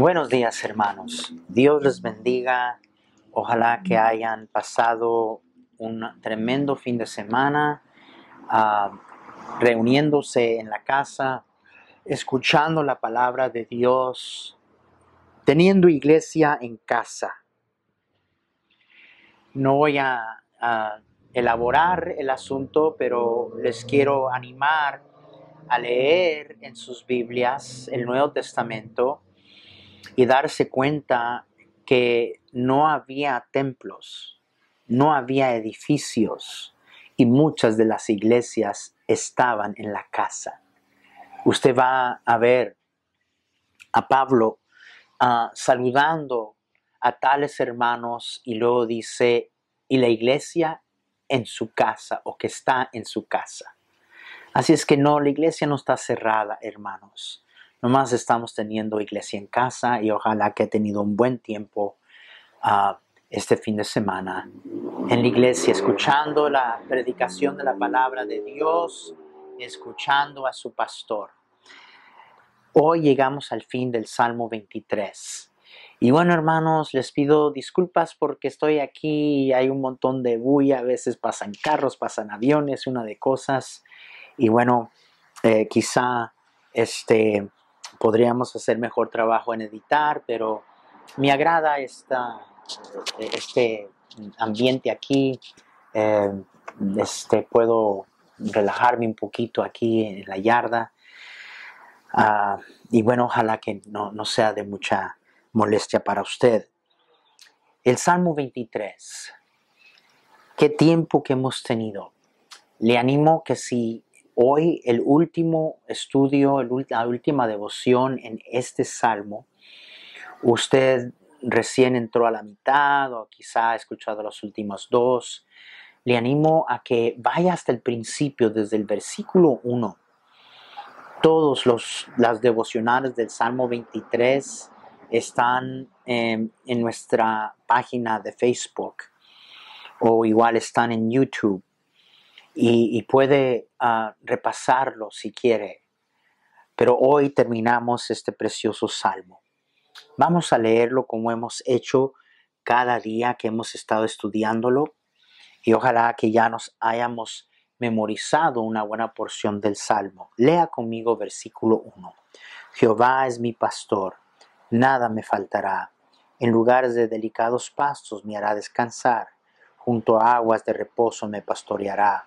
Buenos días hermanos, Dios les bendiga, ojalá que hayan pasado un tremendo fin de semana uh, reuniéndose en la casa, escuchando la palabra de Dios, teniendo iglesia en casa. No voy a elaborar el asunto, pero les quiero animar a leer en sus Biblias el Nuevo Testamento y darse cuenta que no había templos, no había edificios y muchas de las iglesias estaban en la casa. Usted va a ver a Pablo ah, saludando a tales hermanos y luego dice, y la iglesia en su casa o que está en su casa. Así es que no, la iglesia no está cerrada, hermanos. Nomás estamos teniendo iglesia en casa y ojalá que he tenido un buen tiempo uh, este fin de semana en la iglesia, escuchando la predicación de la palabra de Dios, escuchando a su pastor. Hoy llegamos al fin del Salmo 23. Y bueno, hermanos, les pido disculpas porque estoy aquí y hay un montón de bulla, a veces pasan carros, pasan aviones, una de cosas. Y bueno, eh, quizá este, podríamos hacer mejor trabajo en editar, pero me agrada esta, este ambiente aquí. Eh, este, puedo relajarme un poquito aquí en la yarda. Ah, y bueno, ojalá que no, no sea de mucha molestia para usted. El Salmo 23. Qué tiempo que hemos tenido. Le animo que si hoy el último estudio, la última devoción en este salmo, usted recién entró a la mitad o quizá ha escuchado los últimos dos, le animo a que vaya hasta el principio, desde el versículo 1. Todos los las devocionales del Salmo 23 están en nuestra página de Facebook o igual están en YouTube y, puede ah, repasarlo si quiere. Pero hoy terminamos este precioso salmo. Vamos a leerlo como hemos hecho cada día que hemos estado estudiándolo y ojalá que ya nos hayamos memorizado una buena porción del salmo. Lea conmigo versículo 1. Jehová es mi pastor nada me faltará. En lugares de delicados pastos me hará descansar, junto a aguas de reposo me pastoreará,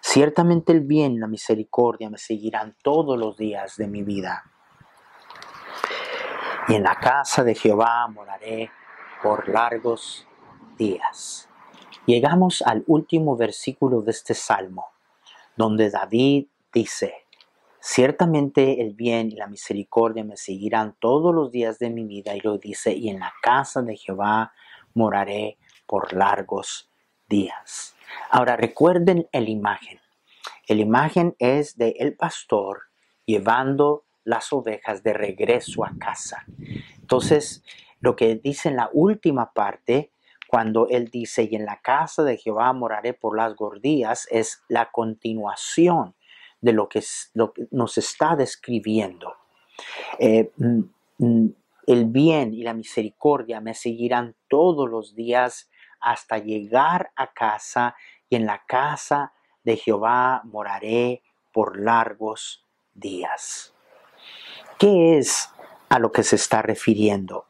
Ciertamente el bien y la misericordia me seguirán todos los días de mi vida. Y en la casa de Jehová moraré por largos días. Llegamos al último versículo de este salmo, donde David dice, Ciertamente el bien y la misericordia me seguirán todos los días de mi vida y lo dice, y en la casa de Jehová moraré por largos días. Ahora recuerden la imagen. La imagen es de el pastor llevando las ovejas de regreso a casa. Entonces, lo que dice en la última parte, cuando él dice, y en la casa de Jehová moraré por las días, es la continuación de lo que, nos está describiendo. Eh, mm, mm, el bien y la misericordia me seguirán todos los días hasta llegar a casa y en la casa de Jehová moraré por largos días. ¿Qué es a lo que se está refiriendo?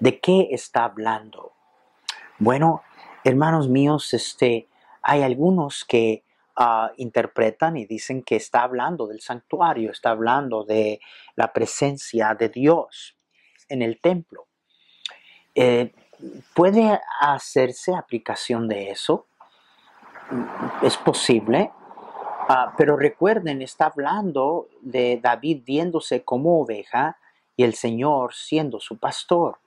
¿De qué está hablando? Bueno, hermanos míos, este, hay algunos que Ah, interpretan y dicen que está hablando del santuario, está hablando de la presencia de Dios en el templo. Eh, ¿Puede hacerse aplicación de eso? Es posible, ah, pero recuerden, está hablando de David viéndose como oveja y el Señor siendo su pastor.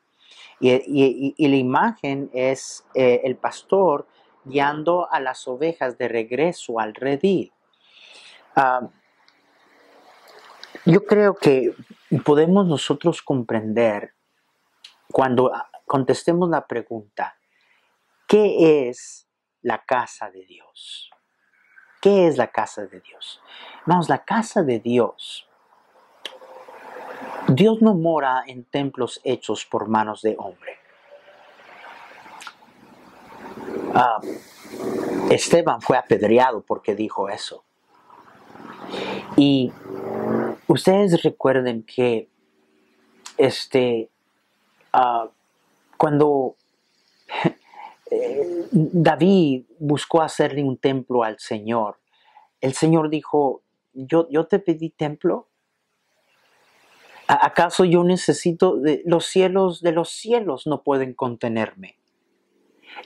Y, la imagen es eh, el pastor guiando a las ovejas de regreso al redil. Ah, yo creo que podemos nosotros comprender cuando contestemos la pregunta, ¿qué es la casa de Dios? ¿Qué es la casa de Dios? Vamos, la casa de Dios. Dios no mora en templos hechos por manos de hombre. Ah, Esteban fue apedreado porque dijo eso. Y ustedes recuerden que este, ah, cuando David buscó hacerle un templo al Señor, el Señor dijo, yo, yo te pedí templo. ¿Acaso yo necesito, de, los cielos de los cielos no pueden contenerme?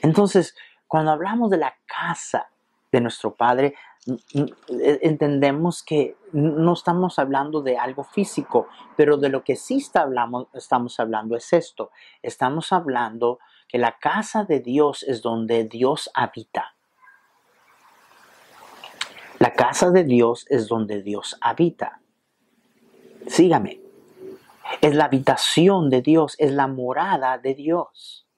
Entonces, cuando hablamos de la casa de nuestro Padre, e, entendemos que no estamos hablando de algo físico, pero de lo que sí hablamos, estamos hablando es esto. Estamos hablando que la casa de Dios es donde Dios habita. La casa de Dios es donde Dios habita. Sígame. Es la habitación de Dios, es la morada de Dios.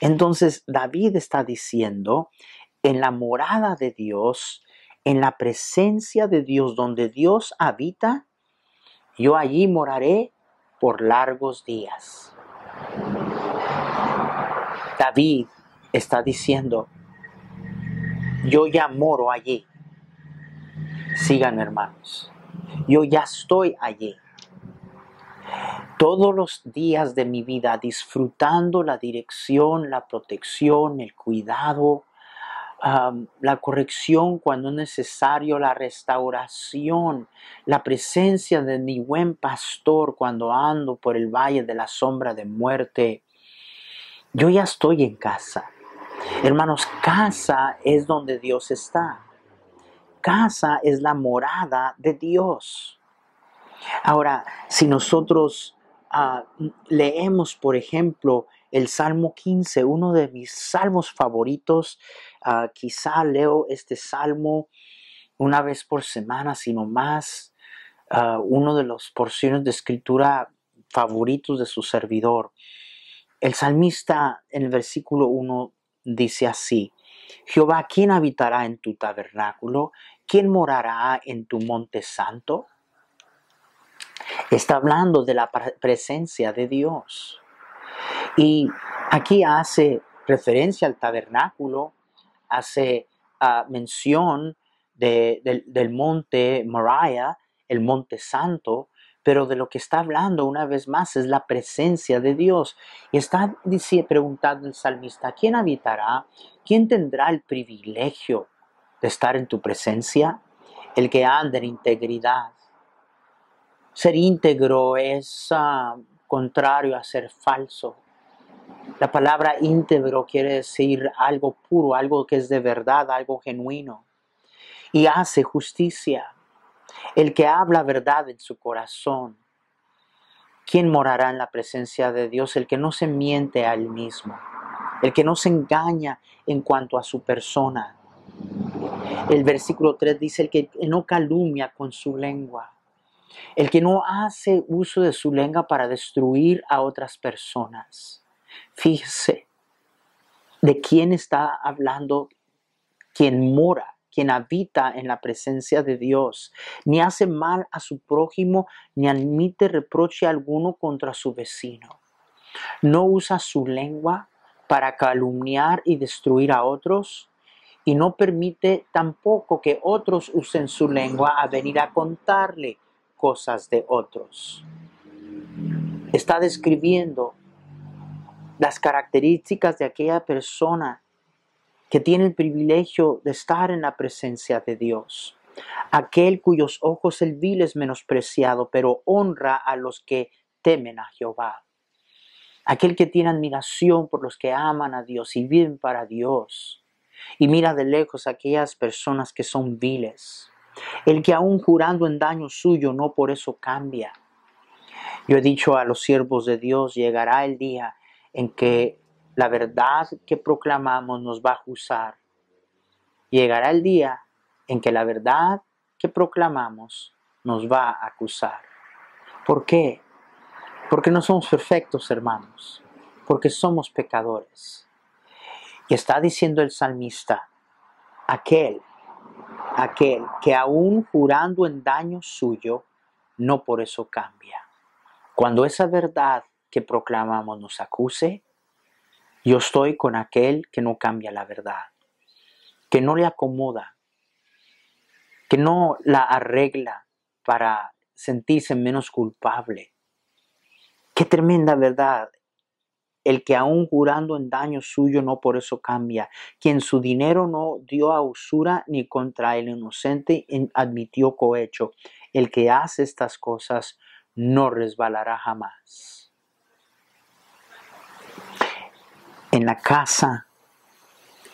Entonces David está diciendo, en la morada de Dios, en la presencia de Dios, donde Dios habita, yo allí moraré por largos días. David está diciendo, yo ya moro allí. Sigan hermanos, yo ya estoy allí todos los días de mi vida disfrutando la dirección, la protección, el cuidado, la corrección cuando es necesario, la restauración, la presencia de mi buen pastor cuando ando por el valle de la sombra de muerte. Yo ya estoy en casa. Hermanos, casa es donde Dios está. Casa es la morada de Dios. Ahora, si nosotros Ah, leemos, por ejemplo, el Salmo 15, uno de mis salmos favoritos. Ah, quizá leo este salmo una vez por semana, sino más. Uh, uno de las porciones de escritura favoritos de su servidor. El salmista en el versículo 1 dice así, Jehová, ¿quién habitará en tu tabernáculo? ¿Quién morará en tu monte santo? Está hablando de la presencia de Dios. Y aquí hace referencia al tabernáculo, hace ah, mención del monte Moriah, el monte santo, pero de lo que está hablando una vez más es la presencia de Dios. Y está preguntando el salmista, ¿quién habitará? ¿Quién tendrá el privilegio de estar en tu presencia? El que anda en integridad, ser íntegro es ah, contrario a ser falso. La palabra íntegro quiere decir algo puro, algo que es de verdad, algo genuino. Y hace justicia. El que habla verdad en su corazón. ¿Quién morará en la presencia de Dios? El que no se miente a él mismo. El que no se engaña en cuanto a su persona. El versículo 3 dice, el que no calumnia con su lengua el que no hace uso de su lengua para destruir a otras personas. Fíjese de quién está hablando quien mora, quien habita en la presencia de Dios, ni hace mal a su prójimo, ni admite reproche alguno contra su vecino. No usa su lengua para calumniar y destruir a otros, y no permite tampoco que otros usen su lengua a venir a contarle cosas de otros. Está describiendo las características de aquella persona que tiene el privilegio de estar en la presencia de Dios. Aquel cuyos ojos el vil es menospreciado, pero honra a los que temen a Jehová. Aquel que tiene admiración por los que aman a Dios y viven para Dios. Y mira de lejos aquellas personas que son viles el que aún jurando en daño suyo no por eso cambia. Yo he dicho a los siervos de Dios, llegará el día en que la verdad que proclamamos nos va a acusar. Llegará el día en que la verdad que proclamamos nos va a acusar. ¿Por qué? Porque no somos perfectos, hermanos, porque somos pecadores. Y está diciendo el salmista, aquel, aquel que aún jurando en daño suyo, no por eso cambia. Cuando esa verdad que proclamamos nos acuse, yo estoy con aquel que no cambia la verdad, que no le acomoda, que no la arregla para sentirse menos culpable. Qué tremenda verdad. El que aún jurando en daño suyo no por eso cambia, quien su dinero no dio a usura ni contra el inocente admitió cohecho, el que hace estas cosas no resbalará jamás. En la casa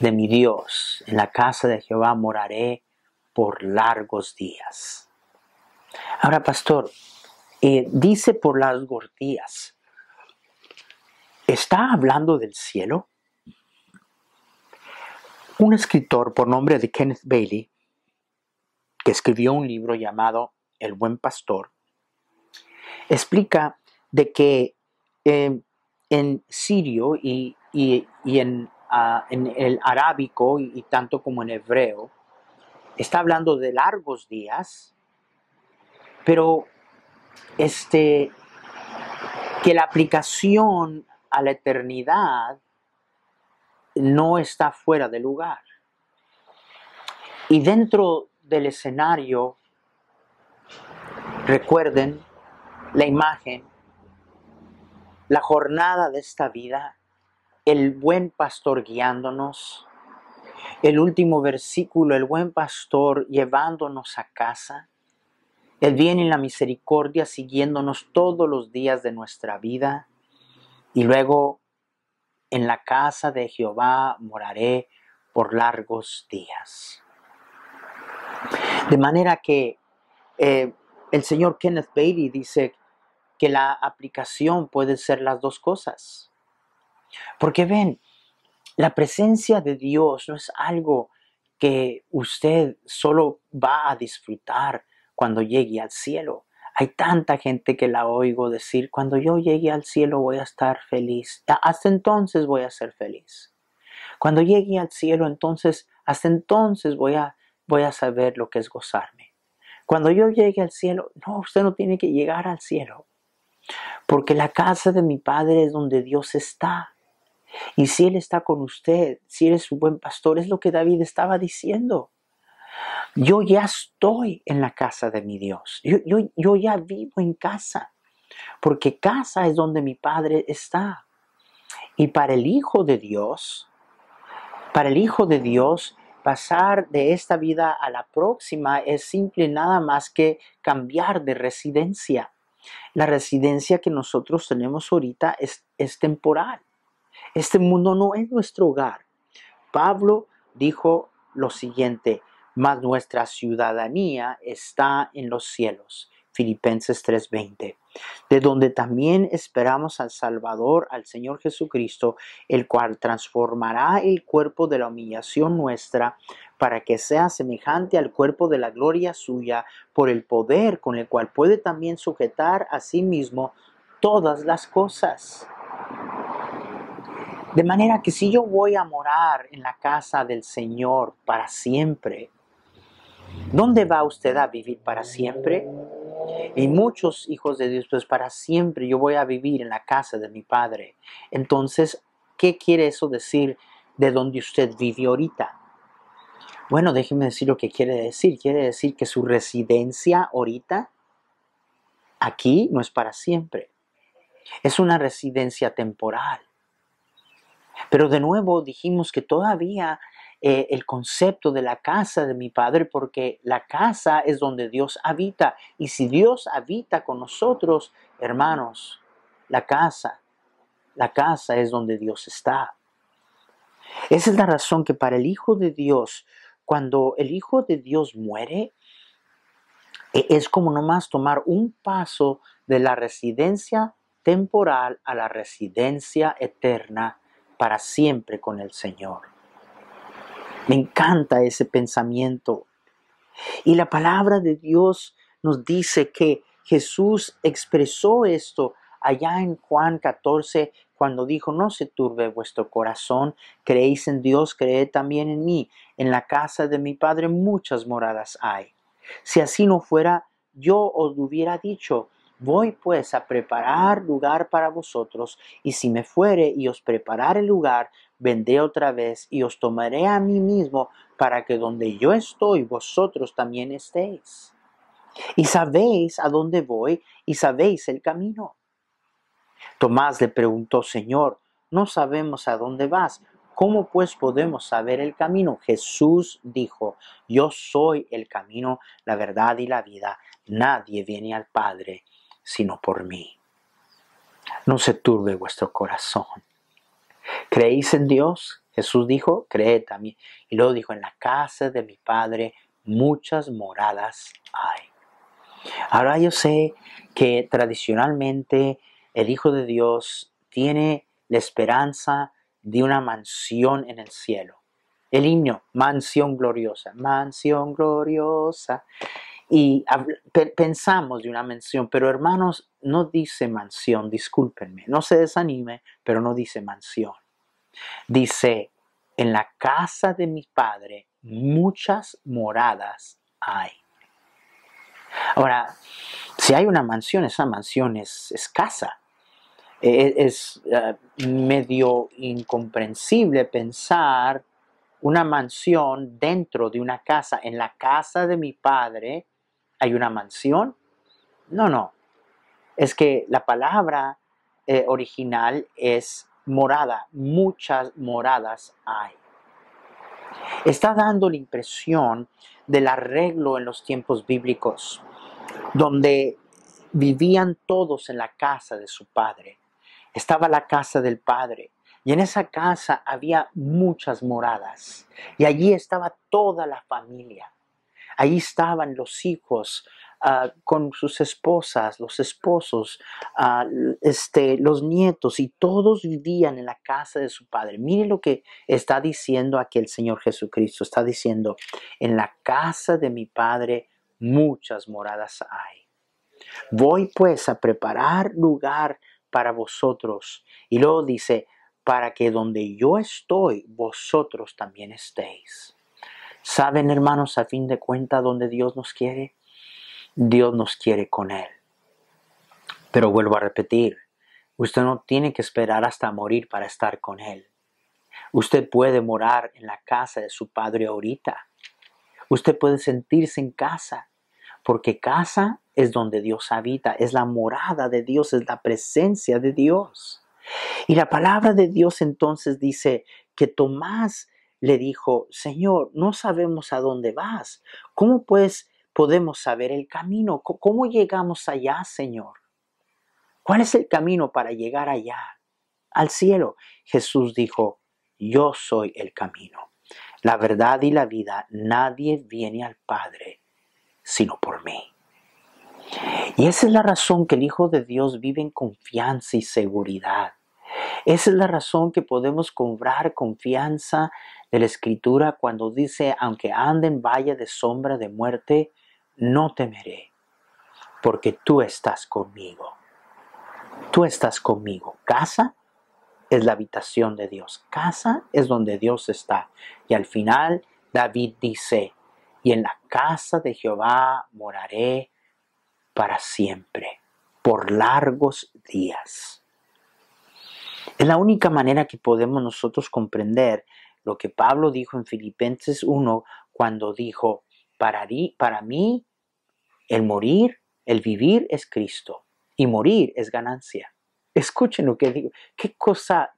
de mi Dios, en la casa de Jehová moraré por largos días. Ahora, pastor, eh, dice por largos días, ¿está hablando del cielo? Un escritor por nombre de Kenneth Bailey, que escribió un libro llamado El buen pastor, explica de que eh, en sirio y, ah, en, el arábico y, tanto como en hebreo, está hablando de largos días, pero este, que la aplicación a la eternidad no está fuera de lugar. Y dentro del escenario, recuerden la imagen, la jornada de esta vida, el buen pastor guiándonos, el último versículo, el buen pastor llevándonos a casa, el bien y la misericordia siguiéndonos todos los días de nuestra vida, y luego en la casa de Jehová moraré por largos días. De manera que eh, el señor Kenneth Bailey dice que la aplicación puede ser las dos cosas. Porque ven, la presencia de Dios no es algo que usted solo va a disfrutar cuando llegue al cielo. Hay tanta gente que la oigo decir, cuando yo llegue al cielo voy a estar feliz. Hasta entonces voy a ser feliz. Cuando llegue al cielo, entonces, hasta entonces voy a, voy a saber lo que es gozarme. Cuando yo llegue al cielo, no, usted no tiene que llegar al cielo. Porque la casa de mi Padre es donde Dios está. Y si Él está con usted, si Él es su buen pastor, es lo que David estaba diciendo. Yo ya estoy en la casa de mi Dios. Yo, yo ya vivo en casa. Porque casa es donde mi Padre está. Y para el Hijo de Dios, para el Hijo de Dios, pasar de esta vida a la próxima es simple nada más que cambiar de residencia. La residencia que nosotros tenemos ahorita es, es temporal. Este mundo no es nuestro hogar. Pablo dijo lo siguiente, mas nuestra ciudadanía está en los cielos. Filipenses 3:20, de donde también esperamos al Salvador, al Señor Jesucristo, el cual transformará el cuerpo de la humillación nuestra para que sea semejante al cuerpo de la gloria suya, por el poder con el cual puede también sujetar a sí mismo todas las cosas. De manera que si yo voy a morar en la casa del Señor para siempre, ¿dónde va usted a vivir para siempre? Y muchos hijos de Dios, pues para siempre yo voy a vivir en la casa de mi Padre. Entonces, ¿qué quiere eso decir de donde usted vive ahorita? Bueno, déjeme decir lo que quiere decir. Quiere decir que su residencia ahorita, aquí, no es para siempre. Es una residencia temporal. Pero de nuevo dijimos que todavía eh, el concepto de la casa de mi Padre, porque la casa es donde Dios habita. Y si Dios habita con nosotros, hermanos, la casa, la casa es donde Dios está. Esa es la razón que para el Hijo de Dios, cuando el Hijo de Dios muere, e, es como nomás tomar un paso de la residencia temporal a la residencia eterna para siempre con el Señor. Me encanta ese pensamiento. Y la palabra de Dios nos dice que Jesús expresó esto allá en Juan 14 cuando dijo, no se turbe vuestro corazón, creéis en Dios, creed también en mí. En la casa de mi Padre muchas moradas hay. Si así no fuera, yo os hubiera dicho, voy pues a preparar lugar para vosotros, y si me fuere y os preparare lugar, vendré otra vez y os tomaré a mí mismo, para que donde yo estoy, vosotros también estéis. Y sabéis a dónde voy y sabéis el camino. Tomás le preguntó, Señor, no sabemos a dónde vas. ¿Cómo pues podemos saber el camino? Jesús dijo, yo soy el camino, la verdad y la vida. Nadie viene al Padre sino por mí. No se turbe vuestro corazón. ¿Creéis en Dios? Jesús dijo, creed también. Y luego dijo, en la casa de mi Padre muchas moradas hay. Ahora yo sé que tradicionalmente el Hijo de Dios tiene la esperanza de una mansión en el cielo. El himno, mansión gloriosa, mansión gloriosa. Y pensamos de una mansión, pero hermanos, no dice mansión, discúlpenme, no se desanime, pero no dice mansión. Dice, en la casa de mi padre muchas moradas hay. Ahora, si hay una mansión, esa mansión es escasa. E, es, eh, medio incomprensible pensar una mansión dentro de una casa. En la casa de mi padre hay una mansión. No, no. Es que la palabra eh, original es morada. Muchas moradas hay. Está dando la impresión del arreglo en los tiempos bíblicos, donde vivían todos en la casa de su padre. Estaba la casa del padre, y en esa casa había muchas moradas, y allí estaba toda la familia. Allí estaban los hijos ah, con sus esposas, los esposos, ah, este, los nietos, y todos vivían en la casa de su padre. Mire lo que está diciendo aquí el Señor Jesucristo. Está diciendo, en la casa de mi padre muchas moradas hay. Voy pues a preparar lugar para vosotros. Y luego dice, para que donde yo estoy, vosotros también estéis. ¿Saben, hermanos, a fin de cuentas, donde Dios nos quiere? Dios nos quiere con Él. Pero vuelvo a repetir, usted no tiene que esperar hasta morir para estar con Él. Usted puede morar en la casa de su Padre ahorita. Usted puede sentirse en casa, porque casa es donde Dios habita, es la morada de Dios, es la presencia de Dios. Y la palabra de Dios entonces dice que Tomás le dijo, Señor, no sabemos a dónde vas. ¿Cómo pues podemos saber el camino? ¿Cómo llegamos allá, Señor? ¿Cuál es el camino para llegar allá, al cielo? Jesús dijo, yo soy el camino, la verdad y la vida. Nadie viene al Padre sino por mí. Y esa es la razón que el Hijo de Dios vive en confianza y seguridad. Esa es la razón que podemos cobrar confianza de la Escritura cuando dice, aunque ande en valle de sombra de muerte, no temeré, porque tú estás conmigo. Tú estás conmigo. Casa es la habitación de Dios. Casa es donde Dios está. Y al final David dice, y en la casa de Jehová moraré para siempre, por largos días. Es la única manera que podemos nosotros comprender lo que Pablo dijo en Filipenses 1 cuando dijo, para, para mí el morir, el vivir es Cristo y morir es ganancia. Escuchen lo que digo. Qué cosa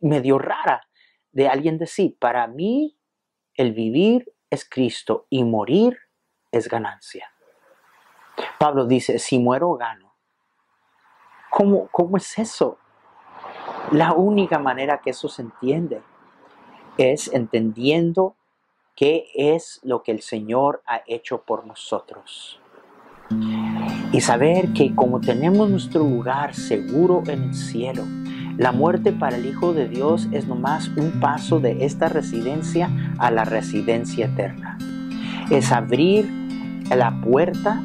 medio rara de alguien decir, para mí el vivir es Cristo y morir es ganancia. Pablo dice, si muero gano. ¿Cómo, cómo es eso? La única manera que eso se entiende es entendiendo qué es lo que el Señor ha hecho por nosotros. y saber que como tenemos nuestro lugar seguro en el cielo, la muerte para el Hijo de Dios es nomás un paso de esta residencia a la residencia eterna. Es abrir la puerta,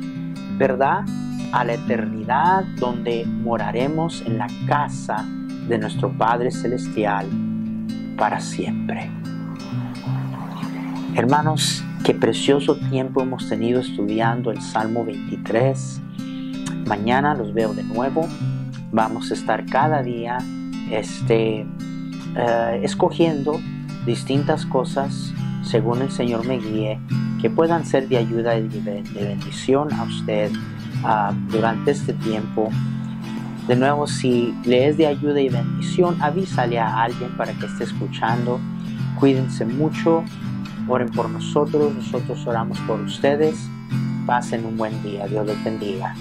¿verdad? A la eternidad donde moraremos en la casa de nuestro Padre Celestial para siempre. Hermanos, qué precioso tiempo hemos tenido estudiando el Salmo 23. Mañana los veo de nuevo. Vamos a estar cada día este, eh, escogiendo distintas cosas según el Señor me guíe que puedan ser de ayuda y de, bendición a usted ah, durante este tiempo. De nuevo, si le es de ayuda y bendición, avísale a alguien para que esté escuchando. Cuídense mucho Oren por nosotros, nosotros oramos por ustedes. Pasen un buen día. Dios les bendiga.